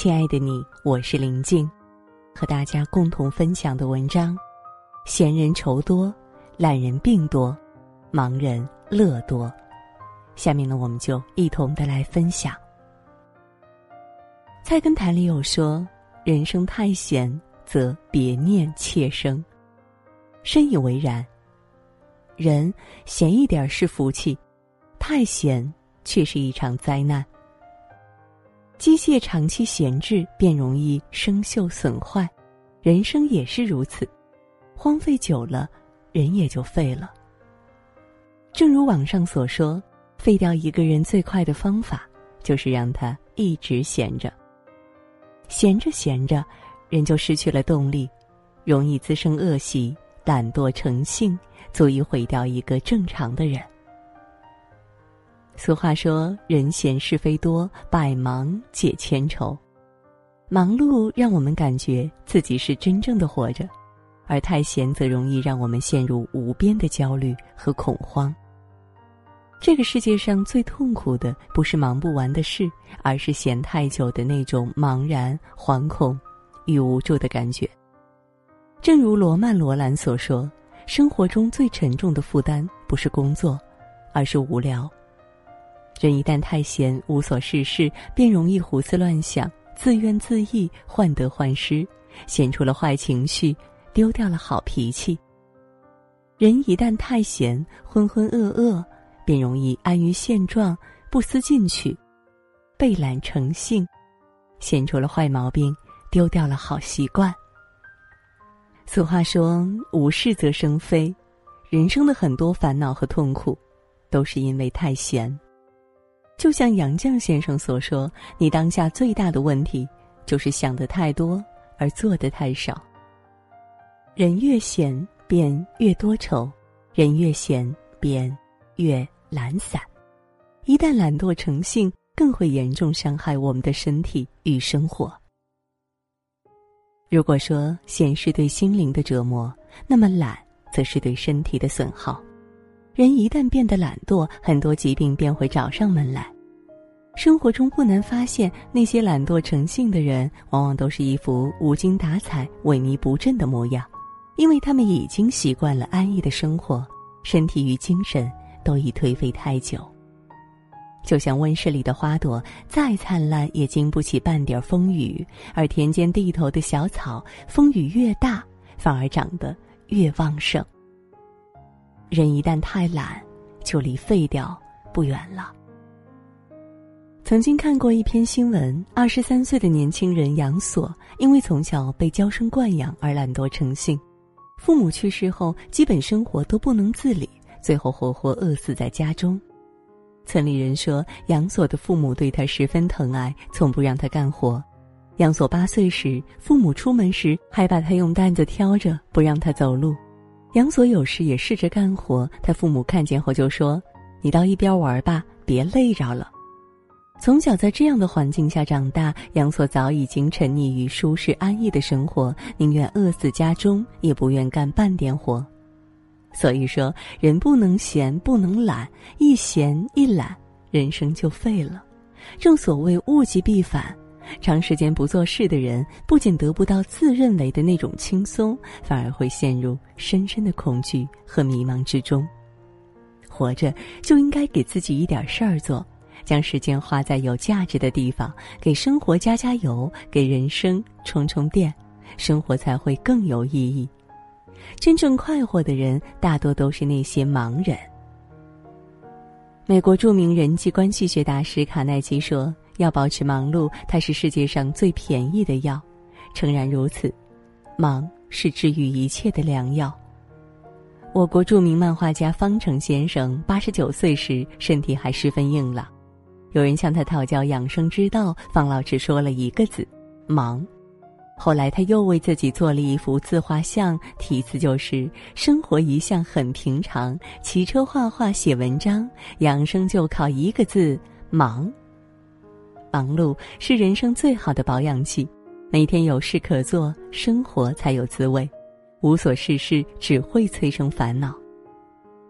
亲爱的你，我是林静，和大家共同分享的文章：闲人愁多，懒人病多，忙人乐多。下面呢，我们就一同的来分享。菜根谭里有说：“人生太闲，则别念妾生。”深以为然。人闲一点是福气，太闲却是一场灾难。机械长期闲置，便容易生锈损坏；人生也是如此，荒废久了，人也就废了。正如网上所说，废掉一个人最快的方法，就是让他一直闲着。闲着闲着，人就失去了动力，容易滋生恶习，懒惰成性，足以毁掉一个正常的人。俗话说：“人闲是非多，百忙解千愁。”忙碌让我们感觉自己是真正的活着，而太闲则容易让我们陷入无边的焦虑和恐慌。这个世界上最痛苦的不是忙不完的事，而是闲太久的那种茫然、惶恐与无助的感觉。正如罗曼·罗兰所说：“生活中最沉重的负担不是工作，而是无聊。”人一旦太闲，无所事事，便容易胡思乱想、自怨自艾、患得患失，显出了坏情绪，丢掉了好脾气。人一旦太闲，浑浑噩噩，便容易安于现状，不思进取，被懒成性，显出了坏毛病，丢掉了好习惯。俗话说：“无事则生非。”人生的很多烦恼和痛苦，都是因为太闲。就像杨绛先生所说：“你当下最大的问题，就是想的太多而做的太少。人越闲，便越多愁；人越闲，便越懒散。一旦懒惰成性，更会严重伤害我们的身体与生活。如果说闲是对心灵的折磨，那么懒则是对身体的损耗。”人一旦变得懒惰，很多疾病便会找上门来。生活中不难发现，那些懒惰成性的人，往往都是一副无精打采、萎靡不振的模样，因为他们已经习惯了安逸的生活，身体与精神都已颓废太久。就像温室里的花朵，再灿烂也经不起半点风雨；而田间地头的小草，风雨越大，反而长得越旺盛。人一旦太懒，就离废掉不远了。曾经看过一篇新闻，二十三岁的年轻人杨锁，因为从小被娇生惯养而懒惰成性，父母去世后，基本生活都不能自理，最后活活饿死在家中。村里人说，杨锁的父母对他十分疼爱，从不让他干活。杨锁八岁时，父母出门时还把他用担子挑着，不让他走路。杨锁有时也试着干活，他父母看见后就说：“你到一边玩吧，别累着了。”从小在这样的环境下长大，杨锁早已经沉溺于舒适安逸的生活，宁愿饿死家中，也不愿干半点活。所以说，人不能闲，不能懒，一闲一懒，人生就废了。正所谓物极必反。长时间不做事的人，不仅得不到自认为的那种轻松，反而会陷入深深的恐惧和迷茫之中。活着就应该给自己一点事儿做，将时间花在有价值的地方，给生活加加油，给人生充充电，生活才会更有意义。真正快活的人，大多都是那些盲人。美国著名人际关系学大师卡耐基说。要保持忙碌，它是世界上最便宜的药。诚然如此，忙是治愈一切的良药。我国著名漫画家方成先生八十九岁时，身体还十分硬朗。有人向他讨教养生之道，方老只说了一个字：忙。后来他又为自己做了一幅自画像，题字就是“生活一向很平常，骑车、画画、写文章，养生就靠一个字：忙。”忙碌是人生最好的保养剂，每天有事可做，生活才有滋味；无所事事，只会催生烦恼。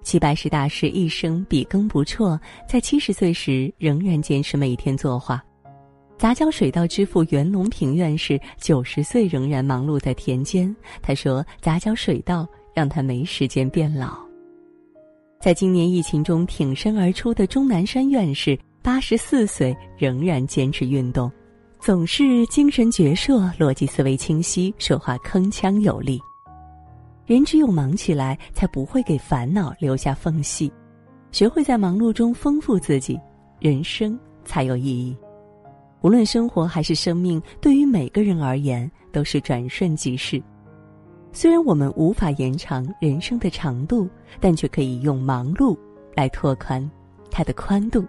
齐白石大师一生笔耕不辍，在七十岁时仍然坚持每天作画。杂交水稻之父袁隆平院士九十岁仍然忙碌在田间。他说：“杂交水稻让他没时间变老。”在今年疫情中挺身而出的钟南山院士，八十四岁仍然坚持运动，总是精神矍铄、逻辑思维清晰、说话铿锵有力。人只有忙起来，才不会给烦恼留下缝隙。学会在忙碌中丰富自己，人生才有意义。无论生活还是生命，对于每个人而言都是转瞬即逝。虽然我们无法延长人生的长度，但却可以用忙碌来拓宽它的宽度。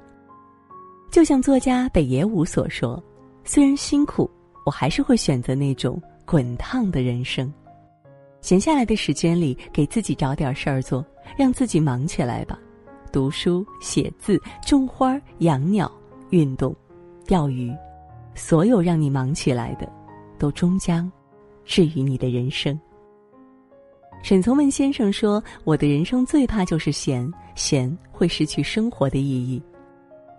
就像作家北野武所说：“虽然辛苦，我还是会选择那种滚烫的人生。”闲下来的时间里，给自己找点事儿做，让自己忙起来吧。读书、写字、种花、养鸟、运动、钓鱼，所有让你忙起来的，都终将治愈你的人生。沈从文先生说：“我的人生最怕就是闲，闲会失去生活的意义。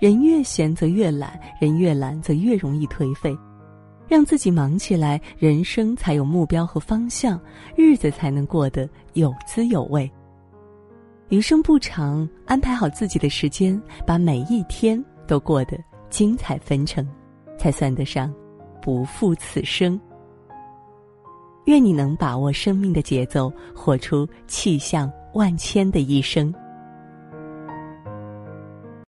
人越闲则越懒，人越懒则越容易颓废。让自己忙起来，人生才有目标和方向，日子才能过得有滋有味。”余生不长，安排好自己的时间，把每一天都过得精彩纷呈，才算得上不负此生。愿你能把握生命的节奏，活出气象万千的一生。